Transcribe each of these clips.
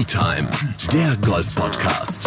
Tea Time, der Golf Podcast.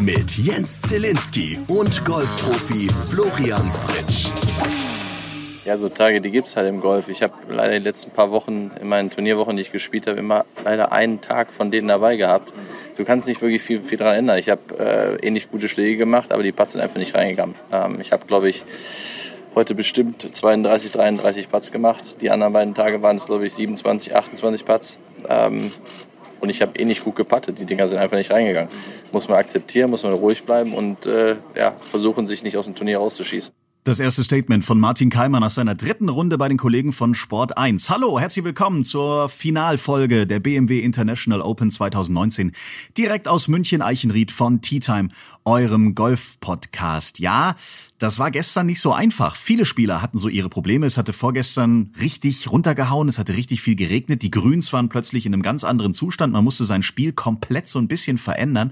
Mit Jens Zielinski und Golfprofi Florian Fritsch. Ja, so Tage, die gibt es halt im Golf. Ich habe leider die letzten paar Wochen, in meinen Turnierwochen, die ich gespielt habe, immer leider einen Tag von denen dabei gehabt. Du kannst nicht wirklich viel, viel daran ändern. Ich habe äh, ähnlich gute Schläge gemacht, aber die Putts sind einfach nicht reingegangen. Ähm, ich habe, glaube ich, heute bestimmt 32, 33 Putts gemacht. Die anderen beiden Tage waren es, glaube ich, 27, 28 Putts. Ähm, und ich habe eh nicht gut gepattet. Die Dinger sind einfach nicht reingegangen. Muss man akzeptieren, muss man ruhig bleiben und äh, ja, versuchen, sich nicht aus dem Turnier rauszuschießen. Das erste Statement von Martin Keimer nach seiner dritten Runde bei den Kollegen von Sport 1. Hallo, herzlich willkommen zur Finalfolge der BMW International Open 2019. Direkt aus München-Eichenried von Tea Time, eurem Golf-Podcast. Ja, das war gestern nicht so einfach. Viele Spieler hatten so ihre Probleme. Es hatte vorgestern richtig runtergehauen. Es hatte richtig viel geregnet. Die Grüns waren plötzlich in einem ganz anderen Zustand. Man musste sein Spiel komplett so ein bisschen verändern.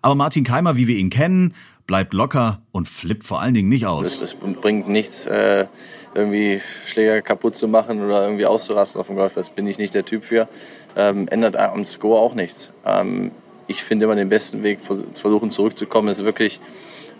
Aber Martin Keimer, wie wir ihn kennen, bleibt locker und flippt vor allen Dingen nicht aus. Es, bringt nichts, äh, irgendwie Schläger kaputt zu machen oder irgendwie auszurasten auf dem Golfplatz. Bin ich nicht der Typ für. Ähm, ändert am Score auch nichts. Ähm, ich finde immer den besten Weg, versuchen zurückzukommen, ist wirklich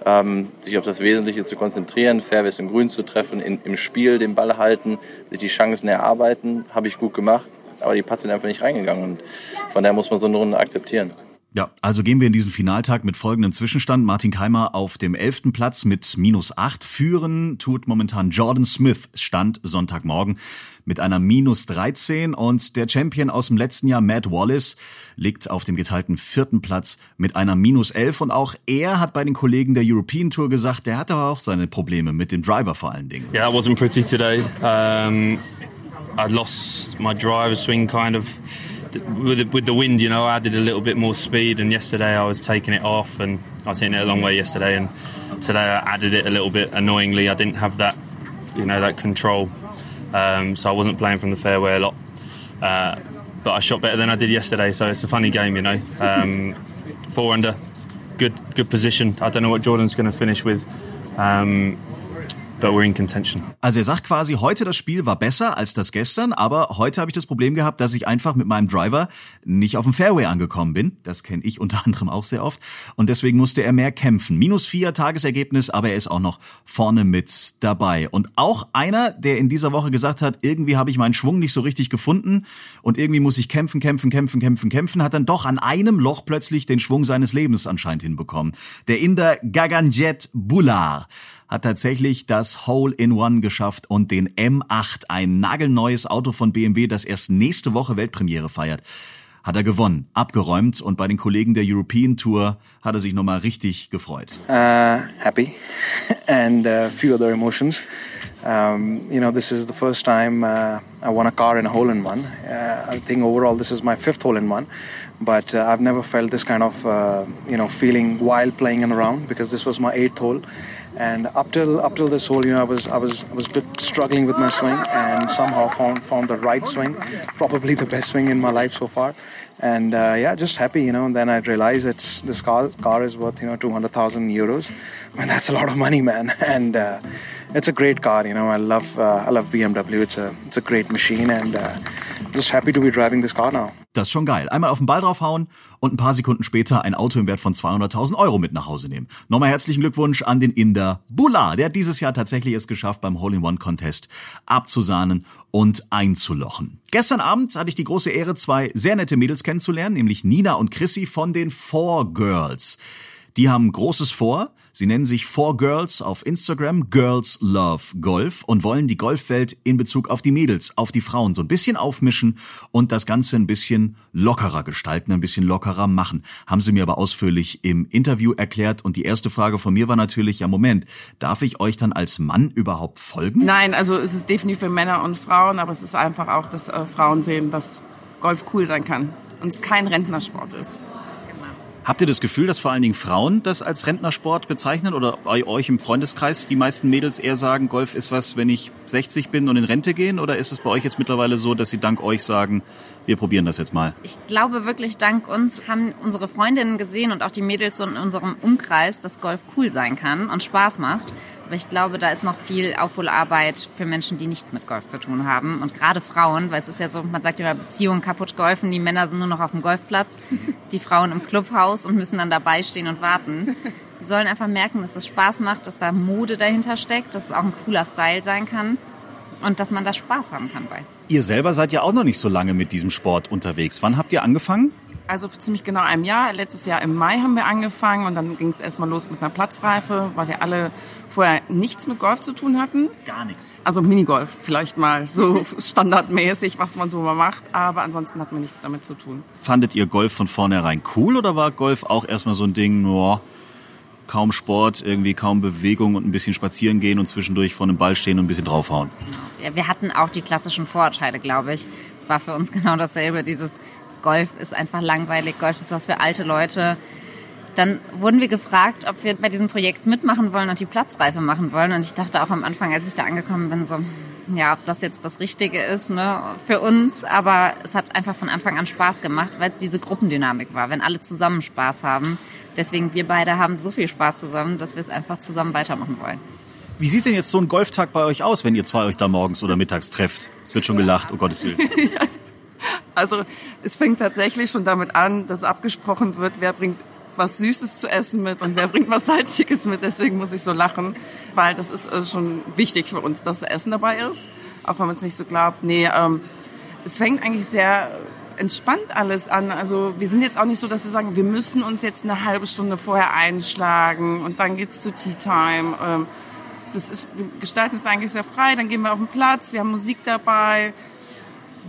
ähm, sich auf das Wesentliche zu konzentrieren, Fairways und Grün zu treffen, in, im Spiel den Ball halten, sich die Chancen erarbeiten. Habe ich gut gemacht, aber die Putts sind einfach nicht reingegangen. Und von daher muss man so eine Runde akzeptieren. Ja, also gehen wir in diesen Finaltag mit folgendem Zwischenstand. Martin Keimer auf dem elften Platz mit minus acht. Führen tut momentan Jordan Smith, Stand Sonntagmorgen mit einer minus 13. Und der Champion aus dem letzten Jahr, Matt Wallace, liegt auf dem geteilten vierten Platz mit einer minus 11. Und auch er hat bei den Kollegen der European Tour gesagt, der hatte auch seine Probleme mit dem Driver vor allen Dingen. Yeah, it wasn't pretty today. Um, I lost my driver swing kind of with the, with the wind, you know, I added a little bit more speed. And yesterday I was taking it off, and I was hitting it a long way yesterday. And today I added it a little bit annoyingly. I didn't have that, you know, that control, um, so I wasn't playing from the fairway a lot. Uh, but I shot better than I did yesterday, so it's a funny game, you know. Um, four under, good good position. I don't know what Jordan's going to finish with. Um, Also er sagt quasi, heute das Spiel war besser als das gestern, aber heute habe ich das Problem gehabt, dass ich einfach mit meinem Driver nicht auf dem Fairway angekommen bin. Das kenne ich unter anderem auch sehr oft. Und deswegen musste er mehr kämpfen. Minus vier Tagesergebnis, aber er ist auch noch vorne mit dabei. Und auch einer, der in dieser Woche gesagt hat, irgendwie habe ich meinen Schwung nicht so richtig gefunden und irgendwie muss ich kämpfen, kämpfen, kämpfen, kämpfen, kämpfen, hat dann doch an einem Loch plötzlich den Schwung seines Lebens anscheinend hinbekommen. Der Inder Gaganjet Bular hat tatsächlich das Hole-in-One geschafft und den M8, ein nagelneues Auto von BMW, das erst nächste Woche Weltpremiere feiert hat er gewonnen, abgeräumt und bei den Kollegen der European Tour hat er sich nochmal richtig gefreut. Uh, happy and uh, few other emotions. Um, you know, this is the first time uh, I won a car in a hole in one. Uh, I think overall this is my fifth hole in one, but uh, I've never felt this kind of uh, you know feeling while playing in because this was my eighth hole. And up till up till this hole, you know, I was I was I was a bit struggling with my swing, and somehow found found the right swing, probably the best swing in my life so far. And uh, yeah, just happy, you know. And then I realized it's this car car is worth you know two hundred thousand euros. I mean, that's a lot of money, man. And uh, it's a great car, you know. I love uh, I love BMW. It's a it's a great machine, and uh, just happy to be driving this car now. Das ist schon geil. Einmal auf den Ball draufhauen und ein paar Sekunden später ein Auto im Wert von 200.000 Euro mit nach Hause nehmen. Nochmal herzlichen Glückwunsch an den Inder Bula. Der hat dieses Jahr tatsächlich es geschafft, beim Hole-in-One-Contest abzusahnen und einzulochen. Gestern Abend hatte ich die große Ehre, zwei sehr nette Mädels kennenzulernen, nämlich Nina und Chrissy von den Four Girls. Die haben Großes vor. Sie nennen sich Four Girls auf Instagram, Girls Love Golf und wollen die Golfwelt in Bezug auf die Mädels, auf die Frauen so ein bisschen aufmischen und das Ganze ein bisschen lockerer gestalten, ein bisschen lockerer machen. Haben sie mir aber ausführlich im Interview erklärt und die erste Frage von mir war natürlich, ja Moment, darf ich euch dann als Mann überhaupt folgen? Nein, also es ist definitiv für Männer und Frauen, aber es ist einfach auch, dass äh, Frauen sehen, dass Golf cool sein kann und es kein Rentnersport ist. Habt ihr das Gefühl, dass vor allen Dingen Frauen das als Rentnersport bezeichnen oder bei euch im Freundeskreis die meisten Mädels eher sagen, Golf ist was, wenn ich 60 bin und in Rente gehen? Oder ist es bei euch jetzt mittlerweile so, dass sie dank euch sagen, wir probieren das jetzt mal? Ich glaube wirklich, dank uns haben unsere Freundinnen gesehen und auch die Mädels in unserem Umkreis, dass Golf cool sein kann und Spaß macht. Aber ich glaube, da ist noch viel Aufholarbeit für Menschen, die nichts mit Golf zu tun haben. Und gerade Frauen, weil es ist ja so, man sagt immer, Beziehungen kaputt golfen, die Männer sind nur noch auf dem Golfplatz, die Frauen im Clubhaus und müssen dann dabei stehen und warten. Die sollen einfach merken, dass es Spaß macht, dass da Mode dahinter steckt, dass es auch ein cooler Style sein kann und dass man da Spaß haben kann bei. Ihr selber seid ja auch noch nicht so lange mit diesem Sport unterwegs. Wann habt ihr angefangen? Also für ziemlich genau einem Jahr. Letztes Jahr im Mai haben wir angefangen und dann ging es erstmal los mit einer Platzreife, weil wir alle vorher nichts mit Golf zu tun hatten. Gar nichts. Also Minigolf vielleicht mal, so standardmäßig, was man so mal macht. Aber ansonsten hat man nichts damit zu tun. Fandet ihr Golf von vornherein cool oder war Golf auch erstmal so ein Ding, nur kaum Sport, irgendwie kaum Bewegung und ein bisschen spazieren gehen und zwischendurch vor einem Ball stehen und ein bisschen draufhauen? Ja, wir hatten auch die klassischen Vorurteile, glaube ich. Es war für uns genau dasselbe. Dieses Golf ist einfach langweilig, Golf ist was für alte Leute. Dann wurden wir gefragt, ob wir bei diesem Projekt mitmachen wollen und die Platzreife machen wollen. Und ich dachte auch am Anfang, als ich da angekommen bin, so, ja, ob das jetzt das Richtige ist ne, für uns. Aber es hat einfach von Anfang an Spaß gemacht, weil es diese Gruppendynamik war, wenn alle zusammen Spaß haben. Deswegen, wir beide haben so viel Spaß zusammen, dass wir es einfach zusammen weitermachen wollen. Wie sieht denn jetzt so ein Golftag bei euch aus, wenn ihr zwei euch da morgens oder mittags trefft? Es wird schon gelacht, oh Gottes Willen. Also es fängt tatsächlich schon damit an, dass abgesprochen wird, wer bringt was Süßes zu essen mit und wer bringt was Salziges mit. Deswegen muss ich so lachen, weil das ist äh, schon wichtig für uns, dass Essen dabei ist, auch wenn man es nicht so glaubt. Nee, ähm, es fängt eigentlich sehr entspannt alles an. Also wir sind jetzt auch nicht so, dass wir sagen, wir müssen uns jetzt eine halbe Stunde vorher einschlagen und dann geht's zu Tea Time. Ähm, das ist, wir gestalten es eigentlich sehr frei. Dann gehen wir auf den Platz, wir haben Musik dabei,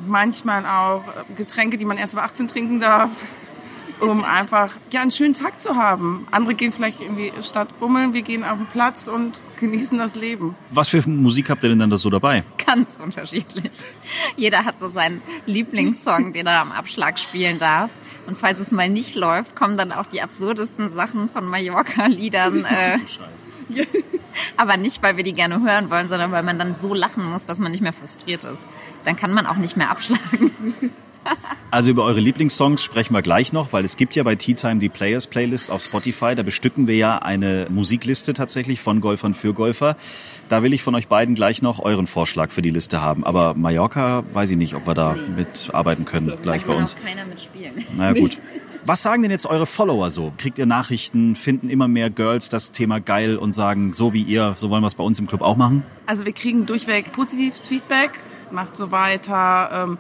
manchmal auch Getränke, die man erst über 18 trinken darf, um einfach ja einen schönen Tag zu haben. Andere gehen vielleicht irgendwie statt bummeln, wir gehen auf den Platz und genießen das Leben. Was für Musik habt ihr denn dann da so dabei? Ganz unterschiedlich. Jeder hat so seinen Lieblingssong, den er am Abschlag spielen darf. Und falls es mal nicht läuft, kommen dann auch die absurdesten Sachen von Mallorca-Liedern. Äh, aber nicht, weil wir die gerne hören wollen, sondern weil man dann so lachen muss, dass man nicht mehr frustriert ist. Dann kann man auch nicht mehr abschlagen. Also über eure Lieblingssongs sprechen wir gleich noch, weil es gibt ja bei Tea Time die Players Playlist auf Spotify. Da bestücken wir ja eine Musikliste tatsächlich von Golfern für Golfer. Da will ich von euch beiden gleich noch euren Vorschlag für die Liste haben. Aber Mallorca weiß ich nicht, ob wir da mitarbeiten können gleich da bei kann uns. auch keiner mitspielen. Naja gut. Was sagen denn jetzt eure Follower so? Kriegt ihr Nachrichten? Finden immer mehr Girls das Thema geil und sagen, so wie ihr, so wollen wir es bei uns im Club auch machen? Also wir kriegen durchweg positives Feedback, macht so weiter. Ähm,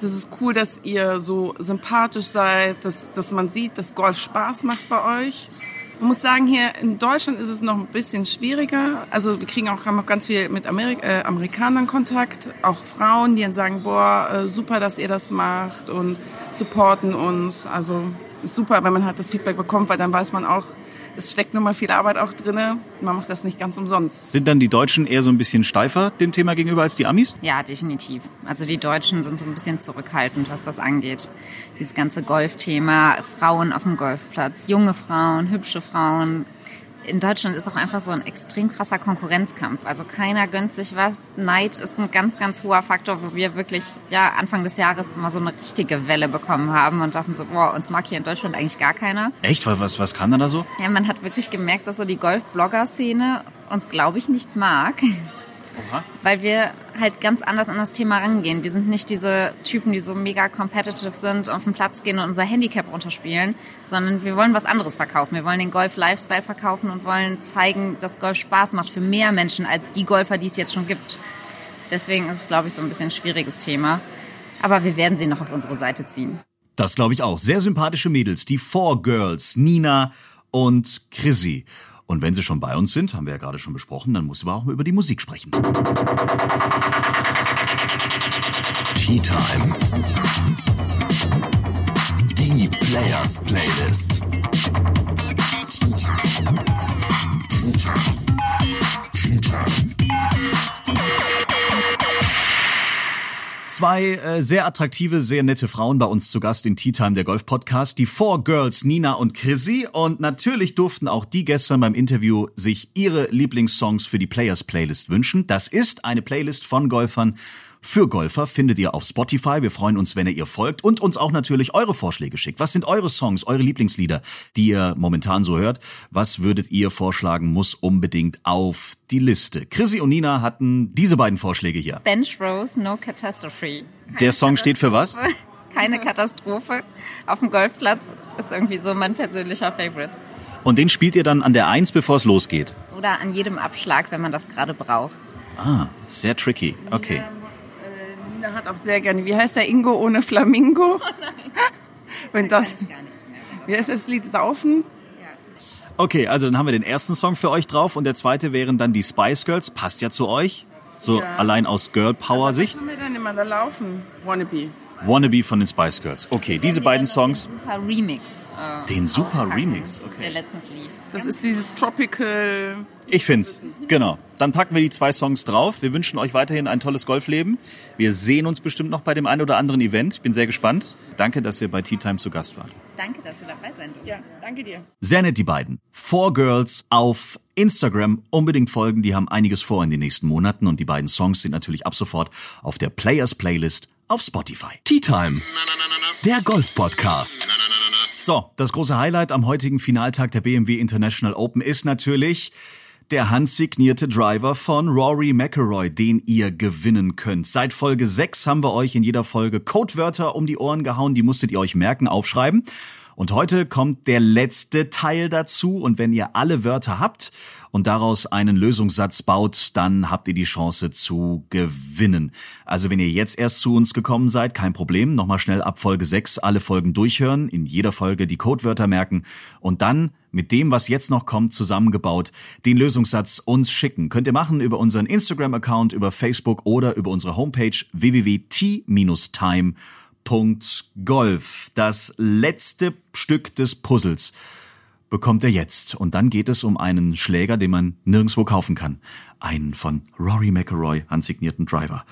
das ist cool, dass ihr so sympathisch seid, dass, dass man sieht, dass Golf Spaß macht bei euch. Man muss sagen, hier in Deutschland ist es noch ein bisschen schwieriger. Also wir kriegen auch, haben auch ganz viel mit Amerik äh, Amerikanern Kontakt, auch Frauen, die dann sagen, boah, äh, super, dass ihr das macht und supporten uns. Also super, wenn man halt das Feedback bekommt, weil dann weiß man auch, es steckt nun mal viel Arbeit auch drinne. Man macht das nicht ganz umsonst. Sind dann die Deutschen eher so ein bisschen steifer dem Thema gegenüber als die Amis? Ja, definitiv. Also die Deutschen sind so ein bisschen zurückhaltend, was das angeht. Dieses ganze Golfthema, Frauen auf dem Golfplatz, junge Frauen, hübsche Frauen. In Deutschland ist auch einfach so ein extrem krasser Konkurrenzkampf. Also keiner gönnt sich was. Neid ist ein ganz, ganz hoher Faktor, wo wir wirklich ja Anfang des Jahres mal so eine richtige Welle bekommen haben und dachten so, boah, uns mag hier in Deutschland eigentlich gar keiner. Echt? Was, was kann da so? Ja, man hat wirklich gemerkt, dass so die Golf-Blogger-Szene uns, glaube ich, nicht mag. Weil wir halt ganz anders an das Thema rangehen. Wir sind nicht diese Typen, die so mega competitive sind, auf den Platz gehen und unser Handicap runterspielen, sondern wir wollen was anderes verkaufen. Wir wollen den Golf-Lifestyle verkaufen und wollen zeigen, dass Golf Spaß macht für mehr Menschen als die Golfer, die es jetzt schon gibt. Deswegen ist es, glaube ich, so ein bisschen ein schwieriges Thema. Aber wir werden sie noch auf unsere Seite ziehen. Das glaube ich auch. Sehr sympathische Mädels, die Four Girls, Nina und Chrissy. Und wenn sie schon bei uns sind, haben wir ja gerade schon besprochen, dann muss wir auch mal über die Musik sprechen. Tea Time. Die Players Playlist. Zwei äh, sehr attraktive, sehr nette Frauen bei uns zu Gast in Tea Time, der Golf Podcast. Die Four Girls, Nina und Chrissy. Und natürlich durften auch die gestern beim Interview sich ihre Lieblingssongs für die Players Playlist wünschen. Das ist eine Playlist von Golfern für Golfer findet ihr auf Spotify. Wir freuen uns, wenn ihr ihr folgt und uns auch natürlich eure Vorschläge schickt. Was sind eure Songs, eure Lieblingslieder, die ihr momentan so hört? Was würdet ihr vorschlagen, muss unbedingt auf die Liste? Chrissy und Nina hatten diese beiden Vorschläge hier. Bench Rose, No Catastrophe. Keine Der Song steht für was? Keine Katastrophe. Auf dem Golfplatz ist irgendwie so mein persönlicher Favorite. Und den spielt ihr dann an der Eins, bevor es losgeht. Oder an jedem Abschlag, wenn man das gerade braucht. Ah, sehr tricky. Okay. Nina hat auch sehr gerne, wie heißt der Ingo ohne Flamingo? Wenn das, Kann ich gar nichts mehr. wie heißt das Lied? Saufen? Okay, also dann haben wir den ersten Song für euch drauf und der zweite wären dann die Spice Girls. Passt ja zu euch. So Ja. allein aus Girl Power Sicht. Was wir dann immer da laufen? Wannabe. Wannabe von den Spice Girls. Okay, diese beiden Songs. Super Remix. Äh, Den super Remix, Der okay. letztens lief. Das ist dieses Tropical. Ich find's. Genau. Dann packen wir die zwei Songs drauf. Wir wünschen euch weiterhin ein tolles Golfleben. Wir sehen uns bestimmt noch bei dem einen oder anderen Event. Ich bin sehr gespannt. Danke, dass ihr bei Tea Time zu Gast wart. Danke, dass du dabei sein durftest. Ja, danke dir. Sehr nett, die beiden. Four Girls auf Instagram. Unbedingt folgen, die haben einiges vor in den nächsten Monaten und die beiden Songs sind natürlich ab sofort auf der Players Playlist auf Spotify. Tea Time. Der Golf-Podcast. So, das große Highlight am heutigen Finaltag der BMW International Open ist natürlich der handsignierte Driver von Rory McIlroy, den ihr gewinnen könnt. Seit Folge 6 haben wir euch in jeder Folge Codewörter um die Ohren gehauen, die musstet ihr euch merken, aufschreiben. Und heute kommt der letzte Teil dazu und wenn ihr alle Wörter habt und daraus einen Lösungssatz baut, dann habt ihr die Chance zu gewinnen. Also wenn ihr jetzt erst zu uns gekommen seid, kein Problem, nochmal schnell ab Folge 6 alle Folgen durchhören, in jeder Folge die Codewörter merken und dann mit dem, was jetzt noch kommt, zusammengebaut, den Lösungssatz uns schicken. Könnt ihr machen über unseren Instagram-Account, über Facebook oder über unsere Homepage www.t-time.golf. Das letzte Stück des Puzzles bekommt er jetzt. Und dann geht es um einen Schläger, den man nirgendwo kaufen kann. Einen von Rory McIlroy handsignierten Driver.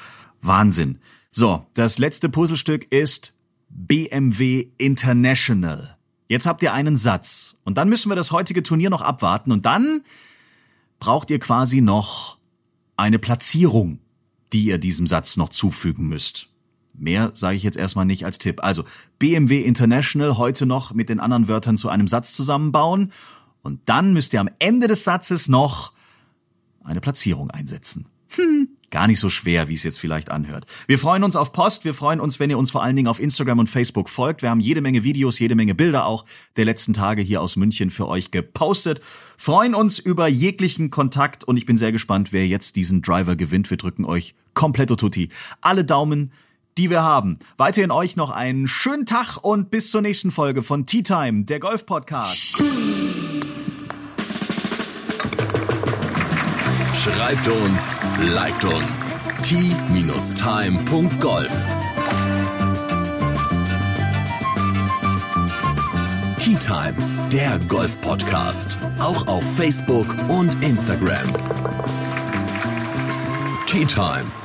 Wahnsinn. So, das letzte Puzzlestück ist BMW International. Jetzt habt ihr einen Satz. Und dann müssen wir das heutige Turnier noch abwarten. Und dann braucht ihr quasi noch eine Platzierung, die ihr diesem Satz noch zufügen müsst. Mehr sage ich jetzt erstmal nicht als Tipp. Also BMW International heute noch mit den anderen Wörtern zu einem Satz zusammenbauen und dann müsst ihr am Ende des Satzes noch eine Platzierung einsetzen. Hm, gar nicht so schwer, wie es jetzt vielleicht anhört. Wir freuen uns auf Post, wir freuen uns, wenn ihr uns vor allen Dingen auf Instagram und Facebook folgt. Wir haben jede Menge Videos, jede Menge Bilder auch der letzten Tage hier aus München für euch gepostet. Freuen uns über jeglichen Kontakt und ich bin sehr gespannt, wer jetzt diesen Driver gewinnt. Wir drücken euch kompletto tutti. Alle Daumen die wir haben. Weiterhin euch noch einen schönen Tag und bis zur nächsten Folge von Tea Time, der Golf Podcast. Schreibt uns, liked uns. t-time.golf Tea Time, der Golf-Podcast. Auch auf Facebook und Instagram. Tea Time.